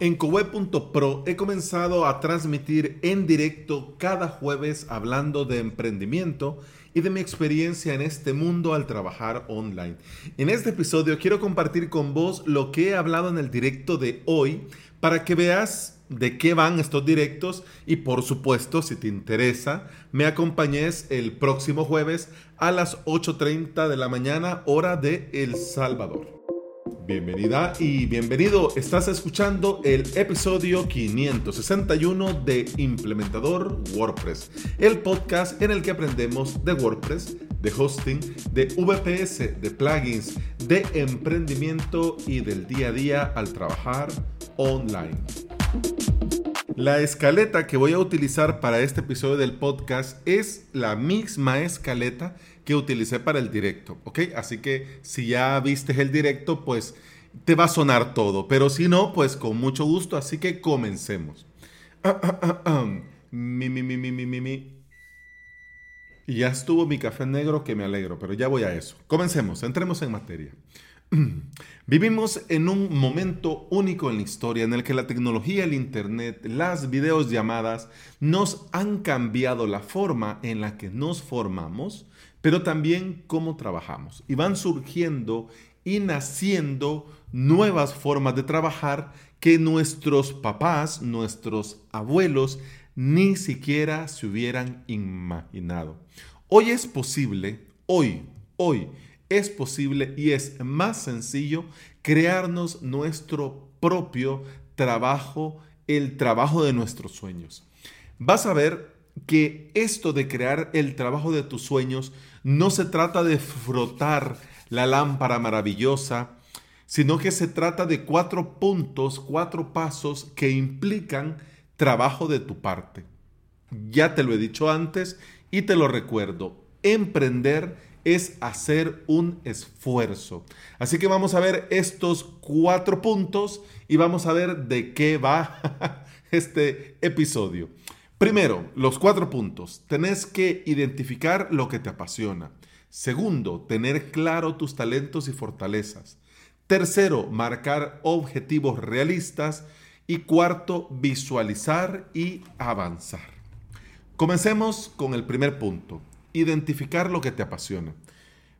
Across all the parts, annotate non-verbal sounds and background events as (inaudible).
En Coweb.pro he comenzado a transmitir en directo cada jueves hablando de emprendimiento y de mi experiencia en este mundo al trabajar online. En este episodio quiero compartir con vos lo que he hablado en el directo de hoy para que veas de qué van estos directos y por supuesto, si te interesa, me acompañes el próximo jueves a las 8.30 de la mañana hora de El Salvador. Bienvenida y bienvenido. Estás escuchando el episodio 561 de Implementador WordPress, el podcast en el que aprendemos de WordPress, de hosting, de VPS, de plugins, de emprendimiento y del día a día al trabajar online. La escaleta que voy a utilizar para este episodio del podcast es la misma escaleta que utilicé para el directo, ¿ok? Así que si ya viste el directo, pues te va a sonar todo, pero si no, pues con mucho gusto, así que comencemos. (clears throat) mi, mi, mi, mi, mi, mi, Y ya estuvo mi café negro que me alegro, pero ya voy a eso. Comencemos, entremos en materia. (clears throat) Vivimos en un momento único en la historia en el que la tecnología, el Internet, las videollamadas nos han cambiado la forma en la que nos formamos, pero también cómo trabajamos. Y van surgiendo y naciendo nuevas formas de trabajar que nuestros papás, nuestros abuelos, ni siquiera se hubieran imaginado. Hoy es posible, hoy, hoy, es posible y es más sencillo crearnos nuestro propio trabajo, el trabajo de nuestros sueños. Vas a ver que esto de crear el trabajo de tus sueños no se trata de frotar la lámpara maravillosa, sino que se trata de cuatro puntos, cuatro pasos que implican trabajo de tu parte. Ya te lo he dicho antes y te lo recuerdo. Emprender es hacer un esfuerzo. Así que vamos a ver estos cuatro puntos y vamos a ver de qué va (laughs) este episodio. Primero, los cuatro puntos. Tenés que identificar lo que te apasiona. Segundo, tener claro tus talentos y fortalezas. Tercero, marcar objetivos realistas. Y cuarto, visualizar y avanzar. Comencemos con el primer punto identificar lo que te apasiona.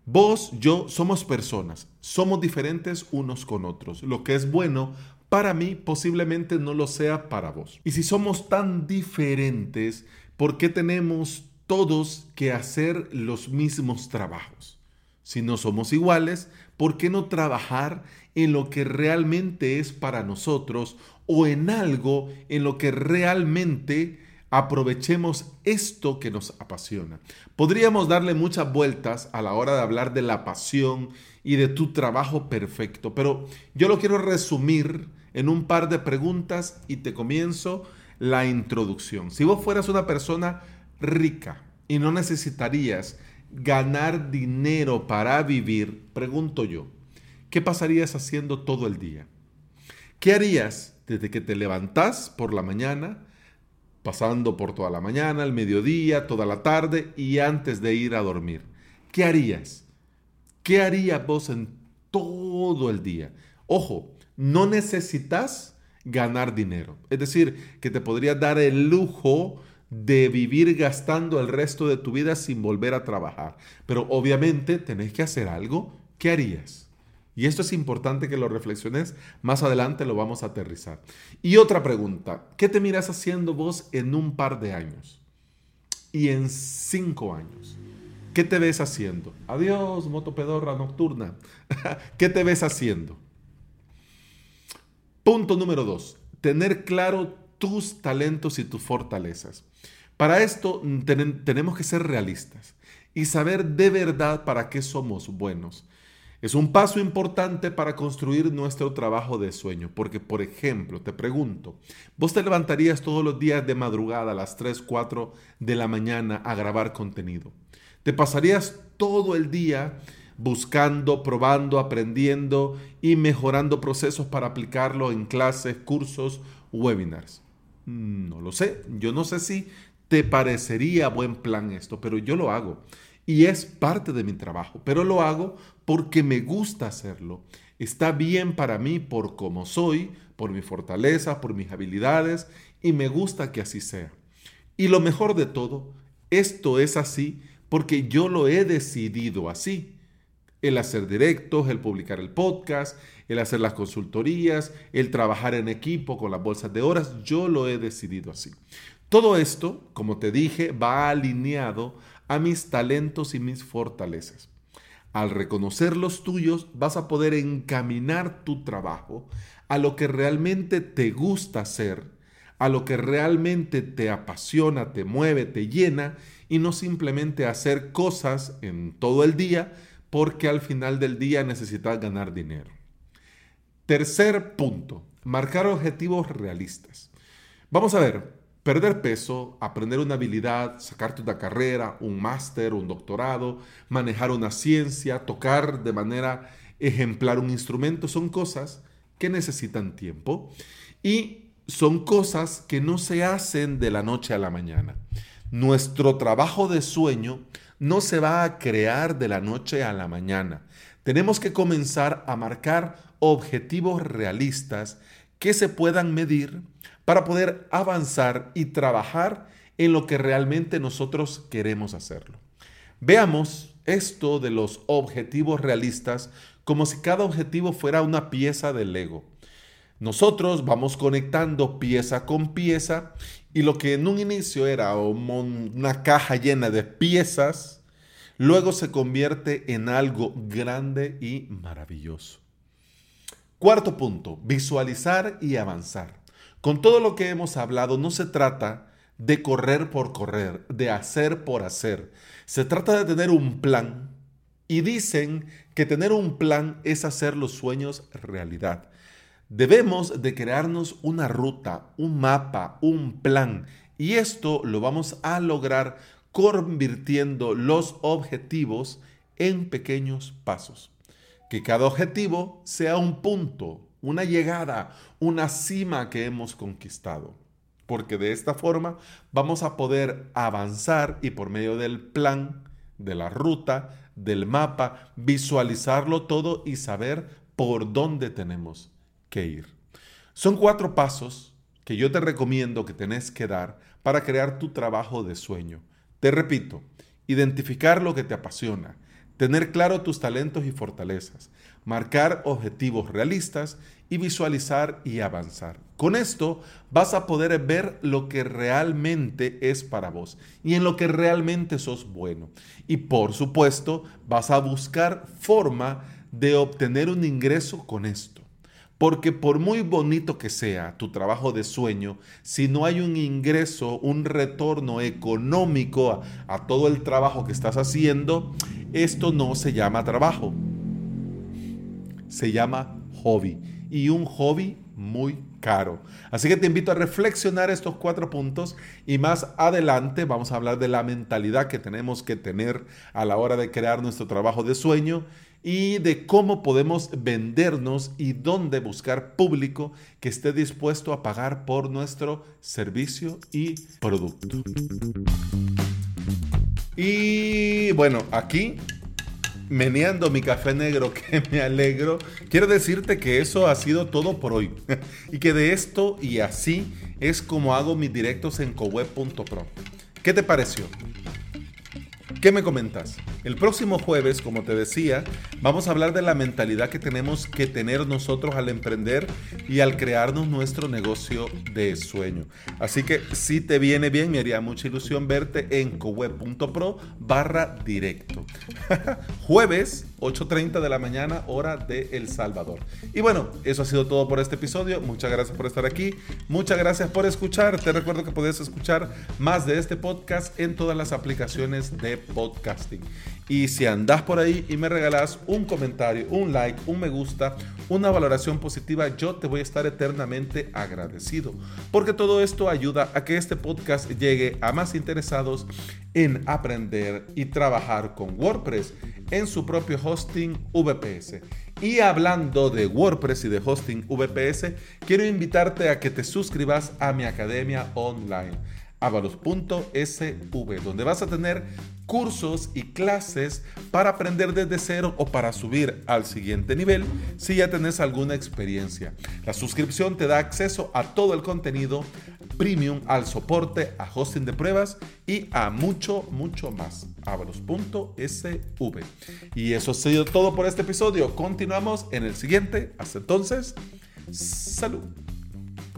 Vos, yo somos personas, somos diferentes unos con otros. Lo que es bueno para mí posiblemente no lo sea para vos. Y si somos tan diferentes, ¿por qué tenemos todos que hacer los mismos trabajos? Si no somos iguales, ¿por qué no trabajar en lo que realmente es para nosotros o en algo en lo que realmente aprovechemos esto que nos apasiona. Podríamos darle muchas vueltas a la hora de hablar de la pasión y de tu trabajo perfecto, pero yo lo quiero resumir en un par de preguntas y te comienzo la introducción. Si vos fueras una persona rica y no necesitarías ganar dinero para vivir, pregunto yo, ¿qué pasarías haciendo todo el día? ¿Qué harías desde que te levantás por la mañana pasando por toda la mañana, el mediodía, toda la tarde y antes de ir a dormir. ¿Qué harías? ¿Qué harías vos en todo el día? Ojo, no necesitas ganar dinero. Es decir, que te podrías dar el lujo de vivir gastando el resto de tu vida sin volver a trabajar. Pero obviamente tenés que hacer algo. ¿Qué harías? Y esto es importante que lo reflexiones. Más adelante lo vamos a aterrizar. Y otra pregunta. ¿Qué te miras haciendo vos en un par de años? Y en cinco años. ¿Qué te ves haciendo? Adiós, motopedorra nocturna. (laughs) ¿Qué te ves haciendo? Punto número dos. Tener claro tus talentos y tus fortalezas. Para esto tenemos que ser realistas y saber de verdad para qué somos buenos. Es un paso importante para construir nuestro trabajo de sueño, porque por ejemplo, te pregunto, ¿vos te levantarías todos los días de madrugada a las 3, 4 de la mañana a grabar contenido? ¿Te pasarías todo el día buscando, probando, aprendiendo y mejorando procesos para aplicarlo en clases, cursos, webinars? No lo sé, yo no sé si te parecería buen plan esto, pero yo lo hago y es parte de mi trabajo, pero lo hago porque me gusta hacerlo. Está bien para mí por cómo soy, por mi fortaleza, por mis habilidades y me gusta que así sea. Y lo mejor de todo, esto es así porque yo lo he decidido así. El hacer directos, el publicar el podcast, el hacer las consultorías, el trabajar en equipo con las bolsas de horas, yo lo he decidido así. Todo esto, como te dije, va alineado a mis talentos y mis fortalezas. Al reconocer los tuyos, vas a poder encaminar tu trabajo a lo que realmente te gusta hacer, a lo que realmente te apasiona, te mueve, te llena, y no simplemente hacer cosas en todo el día porque al final del día necesitas ganar dinero. Tercer punto, marcar objetivos realistas. Vamos a ver, perder peso, aprender una habilidad, sacarte una carrera, un máster, un doctorado, manejar una ciencia, tocar de manera ejemplar un instrumento, son cosas que necesitan tiempo y son cosas que no se hacen de la noche a la mañana. Nuestro trabajo de sueño no se va a crear de la noche a la mañana. Tenemos que comenzar a marcar objetivos realistas que se puedan medir para poder avanzar y trabajar en lo que realmente nosotros queremos hacerlo. Veamos esto de los objetivos realistas como si cada objetivo fuera una pieza del Lego. Nosotros vamos conectando pieza con pieza y lo que en un inicio era una caja llena de piezas, luego se convierte en algo grande y maravilloso. Cuarto punto, visualizar y avanzar. Con todo lo que hemos hablado, no se trata de correr por correr, de hacer por hacer. Se trata de tener un plan y dicen que tener un plan es hacer los sueños realidad. Debemos de crearnos una ruta, un mapa, un plan y esto lo vamos a lograr convirtiendo los objetivos en pequeños pasos. Que cada objetivo sea un punto, una llegada, una cima que hemos conquistado. Porque de esta forma vamos a poder avanzar y por medio del plan, de la ruta, del mapa, visualizarlo todo y saber por dónde tenemos que ir. Son cuatro pasos que yo te recomiendo que tenés que dar para crear tu trabajo de sueño. Te repito, identificar lo que te apasiona, tener claro tus talentos y fortalezas, marcar objetivos realistas y visualizar y avanzar. Con esto vas a poder ver lo que realmente es para vos y en lo que realmente sos bueno. Y por supuesto vas a buscar forma de obtener un ingreso con esto. Porque por muy bonito que sea tu trabajo de sueño, si no hay un ingreso, un retorno económico a, a, todo el trabajo que estás haciendo, esto no se llama trabajo. Se llama hobby. Y un hobby muy caro. Así que te invito a reflexionar estos cuatro puntos y más adelante vamos a hablar de la mentalidad que tenemos que tener a la hora de crear nuestro trabajo de sueño y de cómo podemos vendernos y dónde buscar público que esté dispuesto a pagar por nuestro servicio y producto. Y bueno, aquí meneando mi café negro (laughs) que me alegro, quiero decirte que eso ha sido todo por hoy (laughs) y que de esto y así es como hago mis directos en coweb.pro. ¿Qué te pareció? ¿Qué me comentas? El próximo jueves, como te decía, vamos a hablar de la mentalidad que tenemos que tener nosotros al emprender y al crearnos nuestro negocio de sueño. Así que si te viene bien, me haría mucha ilusión verte en coweb.pro barra directo. (laughs) jueves 8.30 de la mañana, hora de El Salvador. Y bueno, eso ha sido todo por este episodio. Muchas gracias por estar aquí. Muchas gracias por escuchar. Te recuerdo que puedes escuchar más de este podcast en todas las aplicaciones de podcasting. Y si andas por ahí y me regalas un comentario, un like, un me gusta, una valoración positiva, yo te voy a estar eternamente agradecido. Porque todo esto ayuda a que este podcast llegue a más interesados en aprender y trabajar con WordPress en su propio hosting VPS. Y hablando de WordPress y de hosting VPS, quiero invitarte a que te suscribas a mi academia online avalos.sv, donde vas a tener cursos y clases para aprender desde cero o para subir al siguiente nivel si ya tenés alguna experiencia. La suscripción te da acceso a todo el contenido premium, al soporte, a hosting de pruebas y a mucho, mucho más. avalos.sv. Y eso ha sido todo por este episodio. Continuamos en el siguiente. Hasta entonces, salud.